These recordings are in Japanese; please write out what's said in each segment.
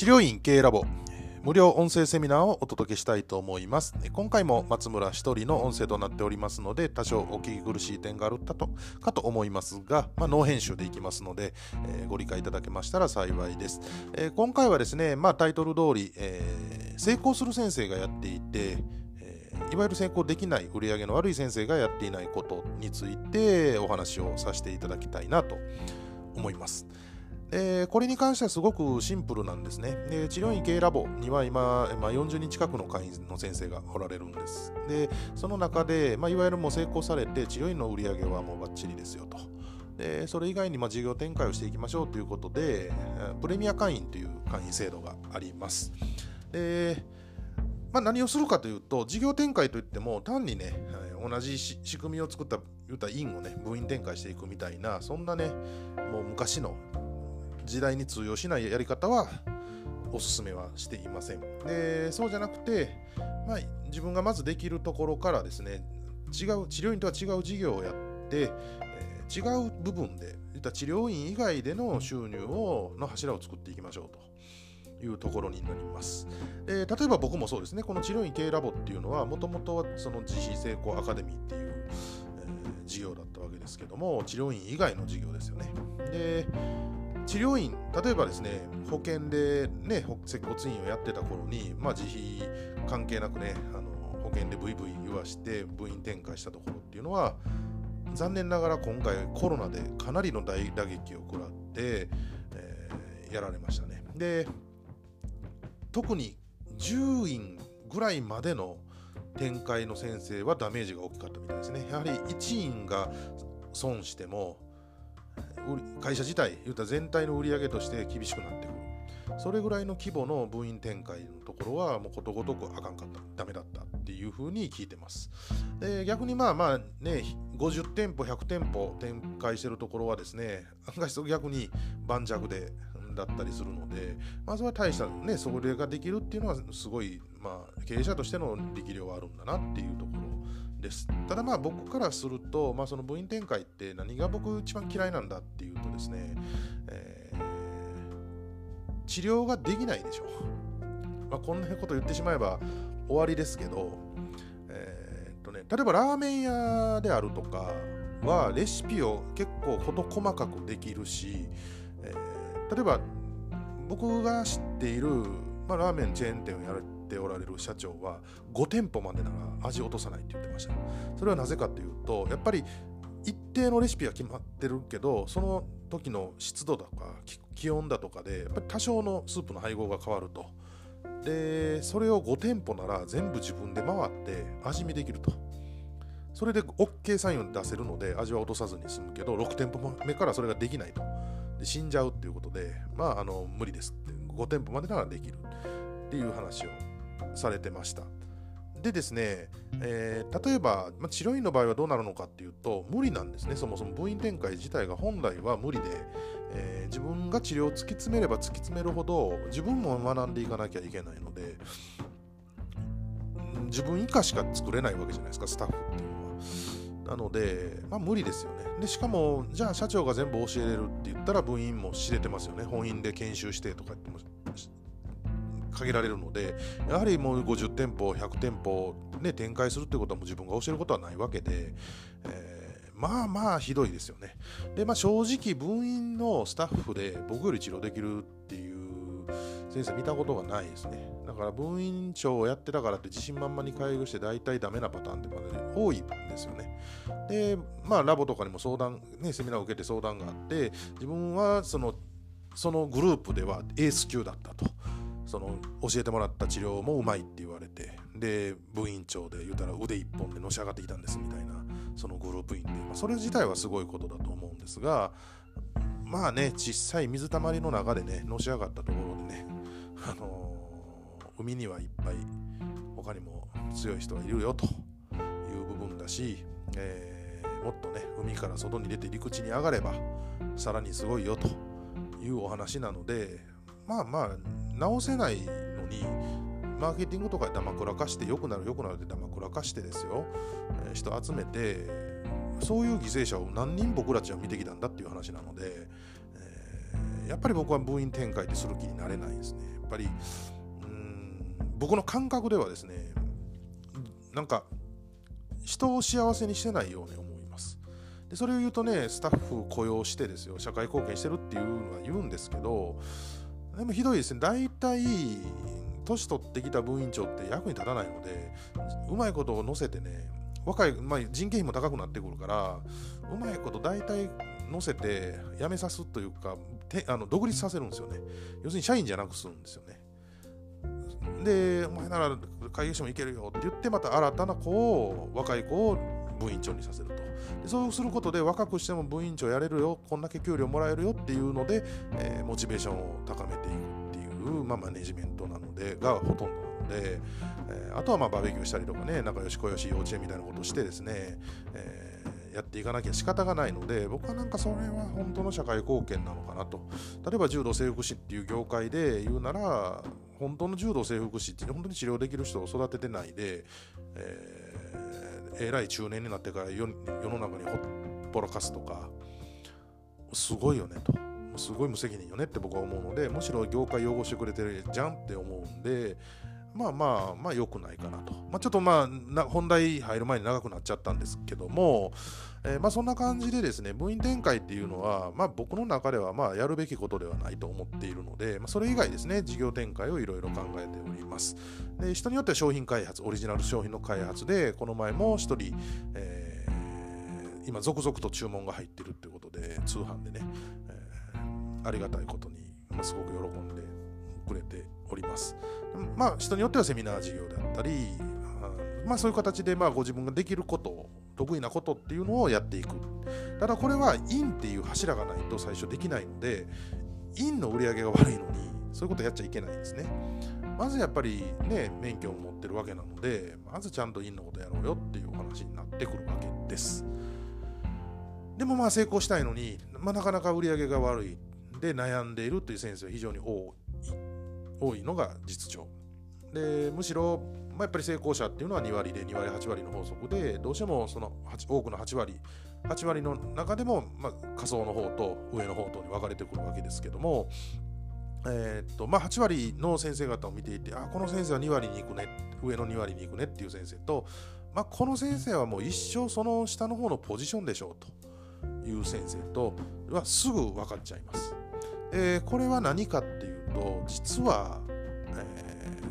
治療院経営ラボ。無料音声セミナーをお届けしたいと思います。今回も松村一人の音声となっておりますので多少お聞き苦しい点があるかとかと思いますが、まあ、ノー編集でいきますので、えー、ご理解いただけましたら幸いです、えー、今回はですね、まあ、タイトル通り、えー、成功する先生がやっていていわゆる成功できない売り上げの悪い先生がやっていないことについてお話をさせていただきたいなと思います。でこれに関してはすごくシンプルなんですね。で治療院系ラボには今、まあ、40人近くの会員の先生がおられるんです。でその中で、まあ、いわゆるもう成功されて治療院の売り上げはもうバッチリですよと。でそれ以外にま事業展開をしていきましょうということでプレミア会員という会員制度があります。でまあ、何をするかというと、事業展開といっても、単にね、同じ仕組みを作った、言った院をね、部員展開していくみたいな、そんなね、もう昔の時代に通用しないやり方は、お勧めはしていません。で、そうじゃなくて、まあ、自分がまずできるところからですね、違う、治療院とは違う事業をやって、えー、違う部分で、言った治療院以外での収入をの柱を作っていきましょうと。いうところになります。えー、例えば僕もそうですね、この治療院系ラボっていうのは、もともとはその自費成功アカデミーっていう、えー、事業だったわけですけども、治療院以外の事業ですよね。で、治療院、例えばですね、保険でね、接骨院をやってた頃に、まあ、自費関係なくね、あの保険でブイブイ言わして部員展開したところっていうのは、残念ながら今回コロナでかなりの大打撃を食らって、えー、やられましたね。で、特に10院ぐらいまでの展開の先生はダメージが大きかったみたいですね。やはり1院が損しても会社自体、言うた全体の売り上げとして厳しくなってくる。それぐらいの規模の部員展開のところはもうことごとくあかんかった、ダメだったっていうふうに聞いてます。で逆にまあまあね、50店舗、100店舗展開してるところはですね、案外逆に盤石でだったりするので、まずは大したね、それができるっていうのはすごい、まあ、経営者としての力量はあるんだなっていうところです。ただまあ僕からすると、まあ、その部員展開って何が僕一番嫌いなんだっていうとですね、えー、治療ができないでしょ。まあ、こんなこと言ってしまえば終わりですけど、えー、っとね、例えばラーメン屋であるとかはレシピを結構事細かくできるし、えー例えば僕が知っている、まあ、ラーメンチェーン店をやるっておられる社長は5店舗までなら味落とさないって言ってました。それはなぜかというとやっぱり一定のレシピは決まってるけどその時の湿度だとか気温だとかでやっぱり多少のスープの配合が変わると。でそれを5店舗なら全部自分で回って味見できると。それで OK サインを出せるので味は落とさずに済むけど6店舗目からそれができないと。で死んじゃうっていうことで、まあ、あの無理ですって、5店舗までならできるっていう話をされてました。でですね、えー、例えば、まあ、治療院の場合はどうなるのかっていうと、無理なんですね、そもそも部員展開自体が本来は無理で、えー、自分が治療を突き詰めれば突き詰めるほど、自分も学んでいかなきゃいけないので、自分以下しか作れないわけじゃないですか、スタッフっていうのは。なので、まあ、無理ですよね。で、しかも、じゃあ社長が全部教えれるって言ったら部員も知れてますよね。本院で研修してとか言っても限られるので、やはりもう50店舗、100店舗、ね、展開するってことはもう自分が教えることはないわけで、えー、まあまあひどいですよね。で、まあ正直部員のスタッフで僕より治療できるっていう先生見たことがないですね。だから分院長をやってたからって自信満々に開業して大体ダメなパターンってまだ、ね、多いんですよね。で、まあラボとかにも相談、ね、セミナーを受けて相談があって、自分はそのそのグループではエース級だったと。その教えてもらった治療もうまいって言われて、で、部員長で言うたら腕一本でのし上がってきたんですみたいな、そのグループ員で、まあ、それ自体はすごいことだと思うんですが、まあね、小さい水たまりの中でね、のし上がったところでね、あのー、海にはいっぱい他にも強い人がいるよという部分だし、えー、もっとね海から外に出て陸地に上がればさらにすごいよというお話なのでまあまあ直せないのにマーケティングとかでダマくらかして良くなる良くなるってダマくらかしてですよ、人集めてそういう犠牲者を何人僕たちは見てきたんだっていう話なので、えーやっぱり僕は部員展開ってする気になれないですね。やっぱりうん僕の感覚ではですねなんか人を幸せにしてないように思いますでそれを言うとねスタッフ雇用してですよ社会貢献してるっていうのは言うんですけどでもひどいですね。大体年取ってきた部員長って役に立たないのでうまいことを乗せてね若い、まあ、人件費も高くなってくるからうまいこと大体乗せて辞めさすというかてあの独立させるんですよね。要するに社員じゃなくするんですよね。でお前なら会議所も行けるよって言ってまた新たな子を若い子を部員長にさせると。そうすることで若くしても部員長やれるよこんだけ給料もらえるよっていうので、えー、モチベーションを高めていくっていう、まあ、マネジメントなのでがほとんどなので、えー、あとはまあバーベキューしたりとかね仲良し小良し幼稚園みたいなことしてですね、えーやっていかなきゃ仕方がないので僕はなんかそれは本当の社会貢献なのかなと。例えば柔道整復師っていう業界で言うなら本当の柔道整復師って本当に治療できる人を育ててないで、えー、えらい中年になってから世の中にほっぽらかすとかすごいよねと。すごい無責任よねって僕は思うのでむしろ業界擁護してくれてるじゃんって思うんでまあまあまあ良くないかなと、まあ、ちょっとまあ本題入る前に長くなっちゃったんですけども、えー、まあそんな感じでですね部員展開っていうのは、まあ、僕の中ではまあやるべきことではないと思っているので、まあ、それ以外ですね事業展開をいろいろ考えております。で人によっては商品開発オリジナル商品の開発でこの前も1人、えー、今続々と注文が入ってるっていうことで通販でね、えー、ありがたいことに、まあ、すごく喜んでくれております。まあ、人によってはセミナー事業であったり、まあ、そういう形でまあご自分ができること得意なことっていうのをやっていく。ただこれは陰っていう柱がないと最初できないので陰の売り上げが悪いのにそういうことやっちゃいけないんですね。まずやっぱりね免許を持ってるわけなのでまずちゃんと陰のことやろうよっていうお話になってくるわけです。でもまあ成功したいのに、まあ、なかなか売り上げが悪い。で悩んでいるという先生は非常に多多いのが実情でむしろ、まあ、やっぱり成功者っていうのは2割で2割8割の法則でどうしてもその多くの8割8割の中でも、まあ、仮想の方と上の方とに分かれてくるわけですけどもえー、っとまあ、8割の先生方を見ていてあこの先生は2割に行くね上の2割に行くねっていう先生と、まあ、この先生はもう一生その下の方のポジションでしょうという先生とはすぐ分かっちゃいます。えー、これは何かってと実は、えー、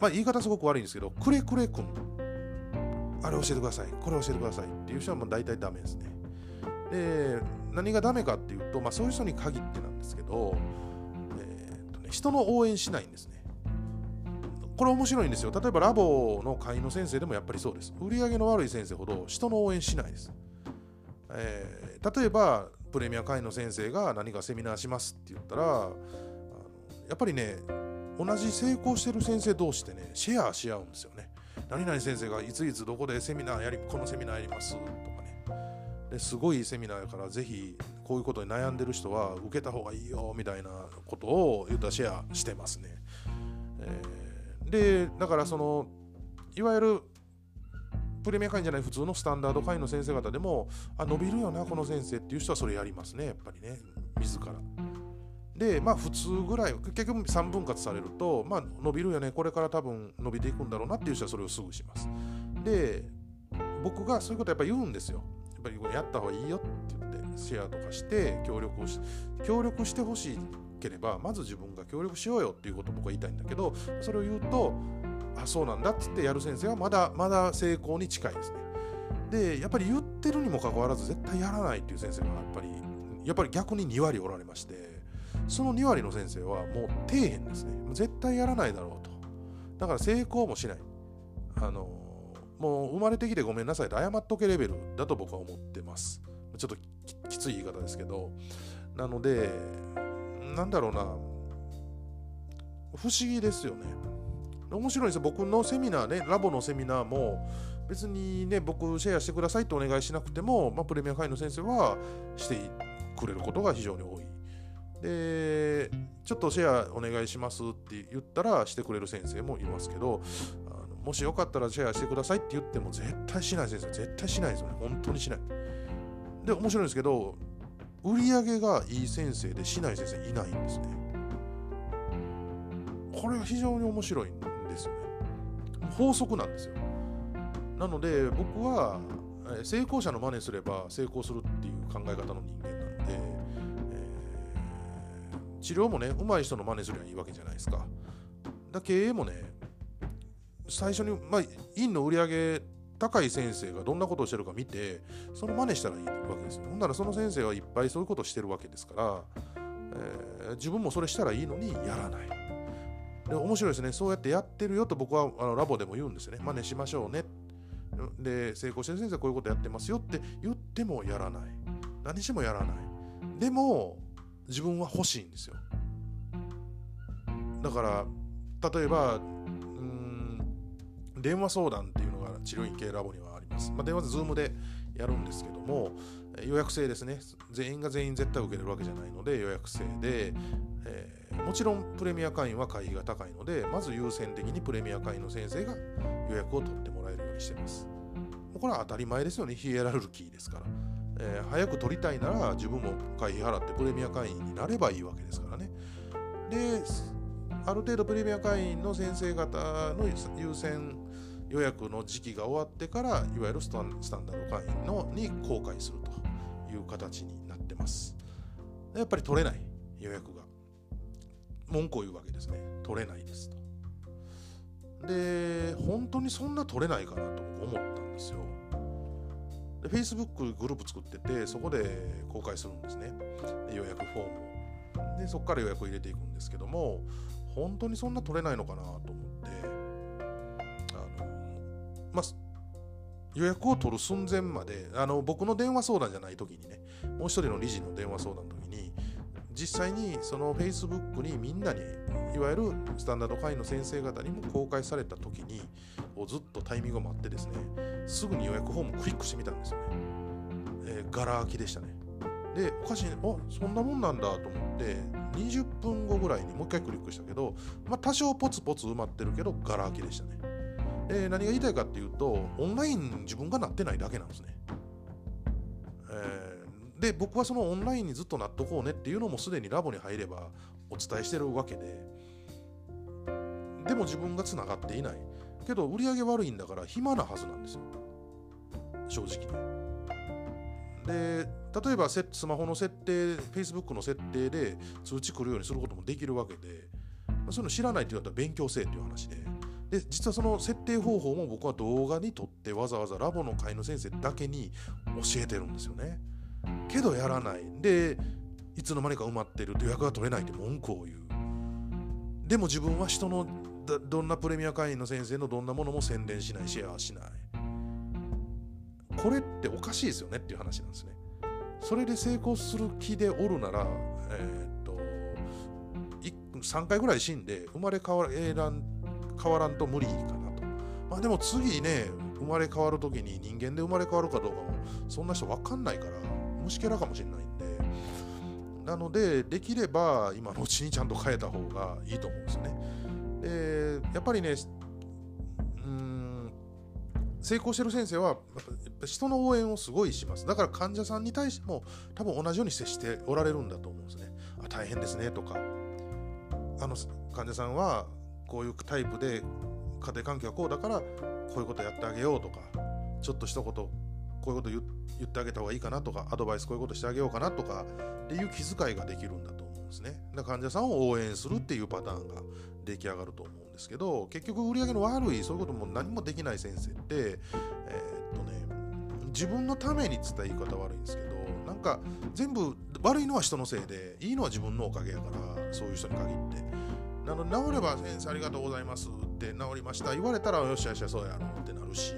まあ、言い方すごく悪いんですけどくれくれくんあれ教えてください。これ教えてくださいっていう人はもう大体ダメですね。で何がダメかっていうと、まあ、そういう人に限ってなんですけど、えーとね、人の応援しないんですね。これ面白いんですよ。例えばラボの会員の先生でもやっぱりそうです。売り上げの悪い先生ほど人の応援しないです、えー、例えばプレミア会員の先生が何かセミナーしますって言ったらやっぱりね同じ成功してる先生同士でねシェアし合うんですよね。何々先生がいついつどこでセミナーやりこのセミナーやりますとかね。ですごいセミナーやからぜひこういうことに悩んでる人は受けた方がいいよみたいなことを言ったシェアしてますね、えー、でだからそのいわゆるプレミア会員じゃない普通のスタンダード会員の先生方でも、あ、伸びるよな、この先生っていう人はそれやりますね、やっぱりね、自ら。で、まあ普通ぐらい、結局3分割されると、まあ伸びるよね、これから多分伸びていくんだろうなっていう人はそれをすぐします。で、僕がそういうことやっぱ言うんですよ。やっぱりやった方がいいよって言って、シェアとかして協力をし、協力してほしければ、まず自分が協力しようよっていうことを僕は言いたいんだけど、それを言うと、あそうなんだっつってやる先生はまだまだ成功に近いですねでやっぱり言ってるにもかかわらず絶対やらないっていう先生がやっぱりやっぱり逆に2割おられましてその2割の先生はもう底辺ですね。絶対やらないだろうと。だから成功もしない。あのもう生まれてきてごめんなさいと謝っとけレベルだと僕は思ってます。ちょっときつい言い方ですけど。なのでなんだろうな。不思議ですよね。面白いです。僕のセミナーねラボのセミナーも別にね僕シェアしてくださいってお願いしなくても、まあ、プレミア会員の先生はしてくれることが非常に多い。でちょっとシェアお願いしますって言ったらしてくれる先生もいますけどあのもしよかったらシェアしてくださいって言っても絶対しない先生絶対しないですよね。本当にしない。で面白いんですけど売り上げがいい先生でしない先生いないんですね。これが非常に面白いんですよね。法則なんですよ。なので僕は成功者の真似すれば成功するっていう考え方の人間なので、治療もね上手い人の真似すればいいわけじゃないですか。だ経営もね最初に、まあ、院の売り上げ高い先生がどんなことをしてるか見てその真似したらいいわけですよ。ほんならその先生はいっぱいそういうことをしてるわけですから、えー、自分もそれしたらいいのにやらない。で面白いですね。そうやってやってるよと僕はあのラボでも言うんですよね。真似しましょうね。で成功してる先生はこういうことやってますよって言ってもやらない。何してもやらない。でも自分は欲しいんですよ。だから例えばうん電話相談っていうのが治療院系ラボにはあります、まあ、電話で Zoom でやるんですけども予約制ですね。全員が全員絶対受けれるわけじゃないので予約制で、えー、もちろんプレミア会員は会費が高いのでまず優先的にプレミア会員の先生が予約を取ってもらえるようにしてます。これは当たり前ですよね。ヒエラルキーですから、えー、早く取りたいなら自分も会費払ってプレミア会員になればいいわけですからね。である程度プレミア会員の先生方の優先予約の時期が終わってからいわゆるスタンダード会員のに公開するという形になってます。やっぱり取れない予約が。文句を言うわけですね。取れないですと。で本当にそんな取れないかなと思ったんですよ。で Facebook グループ作っててそこで公開するんですね。予約フォームを。でそこから予約を入れていくんですけども本当にそんな取れないのかなと思って。あのまあ予約を取る寸前まであの僕の電話相談じゃない時にねもう一人の理事の電話相談の時に実際にその Facebook にみんなにいわゆるスタンダード会員の先生方にも公開された時にずっとタイミングを待ってですねすぐに予約フォームクリックしてみたんですよね、えー、ガラ空きでしたねでおかしいねあそんなもんなんだと思って20分後ぐらいにもう一回クリックしたけど、まあ、多少ポツポツ埋まってるけどガラ空きでしたね。えー、何が言いたいかっていうとオンライン自分がなってないだけなんですね。えー、で僕はそのオンラインにずっとなっとこうねっていうのもすでにラボに入ればお伝えしてるわけででも自分がつながっていないけど売り上げ悪いんだから暇なはずなんですよ。正直で例えばスマホの設定 Facebook の設定で通知来るようにすることもできるわけでそういうの知らないって言われたら勉強せえっていう話で。で実はその設定方法も僕は動画に撮ってわざわざラボの会の先生だけに教えてるんですよね。けどやらない。でいつの間にか埋まってる予約が取れないって文句を言う。でも自分は人のどんなプレミア会員の先生のどんなものも宣伝しないシェアしないこれっておかしいですよねっていう話なんですね。それで成功する気でおるなら、えー、っと3回ぐらい死んで生まれ変わらん変わらんと無理かなと。まあでも次ね、生まれ変わる時に人間で生まれ変わるかどうかもそんな人分かんないから虫けらかもしれないんで。なので、できれば今のうちにちゃんと変えた方がいいと思うんですよね。で、やっぱりね、成功してる先生は人の応援をすごいします。だから患者さんに対しても多分同じように接しておられるんだと思うんですね。あ大変ですねとか。あの患者さんはこういうタイプで家庭環境はこうだからこういうことやってあげようとかちょっと一言こういうこと言ってあげた方がいいかなとかアドバイスこういうことしてあげようかなとかっていう気遣いができるんですね。だ患者さんを応援するっていうパターンが出来上がると思うんですけど結局売り上げの悪いそういうことも何もできない先生ってえー、っとね自分のために伝え言い方悪いんですけどなんか全部悪いのは人のせいでいいのは自分のおかげやからそういう人に限って。なので治れば先生ありがとうございますって治りました。言われたらよしよしそうやろってなるし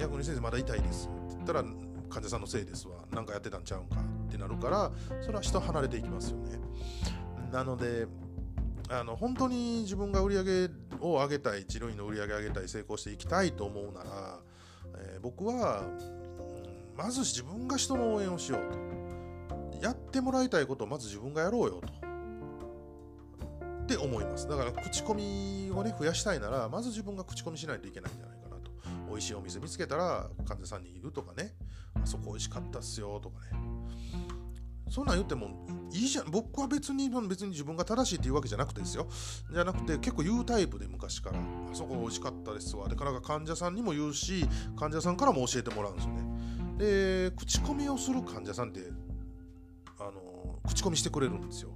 逆に先生まだ痛いですって言ったら患者さんのせいですわ。何かやってたんちゃうんかってなるからそれは人離れていきますよね。なのであの本当に自分が売り上げを上げたい治療院の売り上げ上げたい成功していきたいと思うなら、えー、僕は、うん、まず自分が人の応援をしようと。やってもらいたいことをまず自分がやろうよと。って思います。だから口コミをね増やしたいならまず自分が口コミしないといけないんじゃ美味しいお店見つけたら患者さんにいるとかね。あそこ美味しかったっすよとかね。そんなん言ってもいいじゃん。僕は別に別に自分が正しいっていうわけじゃなくてですよ。じゃなくて結構言うタイプで昔から。あそこ美味しかったですわ。でから患者さんにも言うし患者さんからも教えてもらうんですよね。で口コミをする患者さんってあの口コミしてくれるんですよ。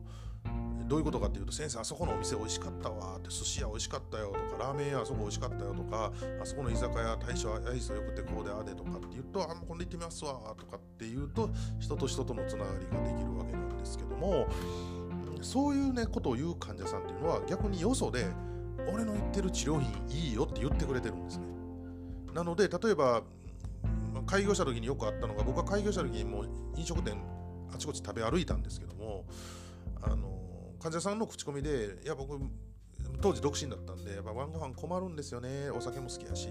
どういうことかっていうと先生あそこのお店美味しかったわって寿司屋美味しかったよとかラーメン屋あそこ美味しかったよとかあそこの居酒屋大将アイスよくてこうであでとかって言うとあ今度行ってみますわとかっていうと人と人とのつながりができるわけなんですけどもそういうねことを言う患者さんっていうのは逆によそで俺の言ってる治療品いいよって言ってくれてるんですね。なので例えば開業した時によくあったのが僕は開業した時にもう飲食店あちこち食べ歩いたんですけどもあの患者さんの口コミでいや僕当時独身だったんでやっぱ晩ご飯困るんですよねお酒も好きやし。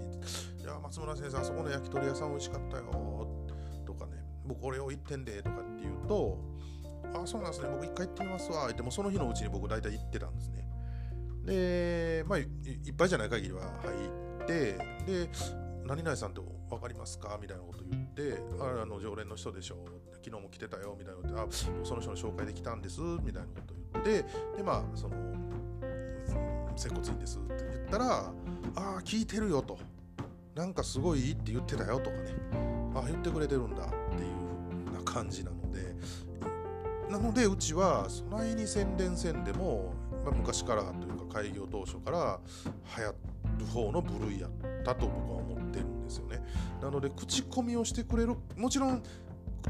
いや松村先生あそこの焼き鳥屋さん美味しかったよとかね。僕これを言ってんでとかって言うとあそうなんですね。僕一回行ってみますわってもその日のうちに僕大体行ってたんですね。でまあいっぱいじゃない限りは入ってで何々さんって分かりますか？みたいなこと言ってああの常連の人でしょ？昨日も来てたよみたいなことあその人の紹介で来たんですみたいなこと言ってでまあその接骨院ですって言ったらああ聞いてるよとなんかすごいいいって言ってたよとかねああ言ってくれてるんだっていう風な感じなので。なのでうちはそないに宣伝せんでも、まあ、昔からというか開業当初から流行る方の部類やったと僕は思ってるんですよね。なので口コミをしてくれるもちろん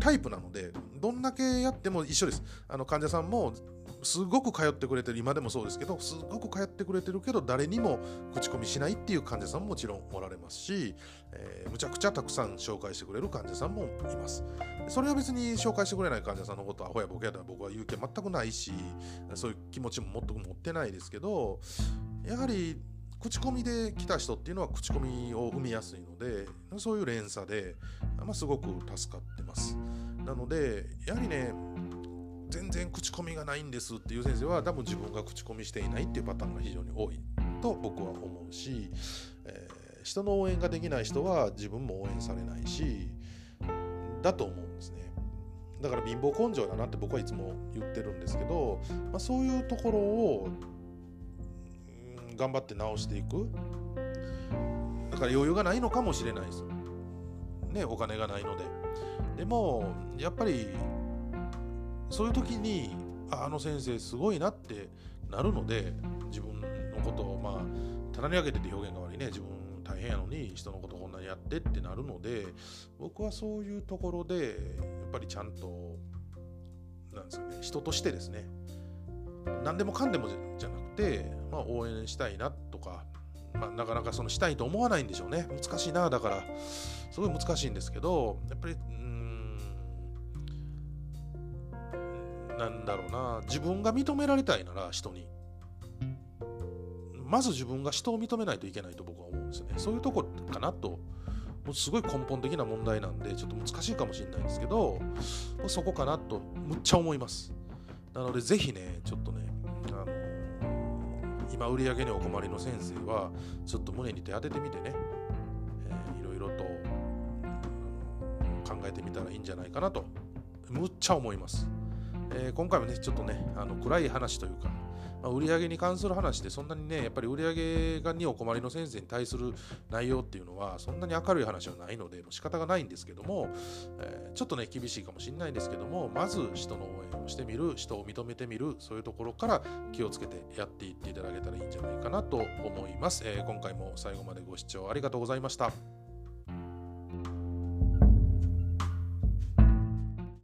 タイプなのでどんだけやっても一緒です。あの患者さんもすごく通ってくれてる今でもそうですけどすごく通ってくれてるけど誰にも口コミしないっていう患者さんももちろんおられますし、えー、むちゃくちゃたくさん紹介してくれる患者さんもいます。それは別に紹介してくれない患者さんのことはほやぼけやったら僕は言う気は全くないしそういう気持ちも全く持ってないですけどやはり口コミで来た人っていうのは口コミを生みやすいのでそういう連鎖で、まあ、すごく助かってます。なのでやはりね全然口コミがないんですっていう先生は多分自分が口コミしていないっていうパターンが非常に多いと僕は思うし、えー、人の応援ができない人は自分も応援されないしだと思うんですね。だから貧乏根性だなって僕はいつも言ってるんですけど、まあ、そういうところを頑張って直していく。だから余裕がないのかもしれないですねお金がないので。でもやっぱりそういう時にあの先生すごいなってなるので自分のことをまあ棚に上げてって表現が悪いね。自分大変やのに人のことこんなにやってってなるので僕はそういうところでやっぱりちゃんとなんですかね人としてですね何でもかんでもじゃ、まあ、応援したいなとか、まあ、なかなかそのしたいと思わないんでしょうね。難しいなだから。すごい難しいんですけどやっぱりうんなんだろうな。自分が認められたいなら人に。まず自分が人を認めないといけないと僕は思うんですよね。そういうとこかなと。もうすごい根本的な問題なんでちょっと難しいかもしれないんですけどそこかなとむっちゃ思います。なのでぜひねちょっとねあの今売り上げにお困りの先生はちょっと胸に手当ててみてね、えー、いろいろと考えてみたらいいんじゃないかなとむっちゃ思います、えー、今回はねちょっとねあの暗い話というかまあ、売上に関する話でそんなにねやっぱり売上がにお困りの先生に対する内容っていうのはそんなに明るい話はないのでもう仕方がないんですけども、えー、ちょっとね厳しいかもしれないんですけどもまず人の応援をしてみる人を認めてみるそういうところから気をつけてやっていっていただけたらいいんじゃないかなと思います、えー、今回も最後までご視聴ありがとうございました。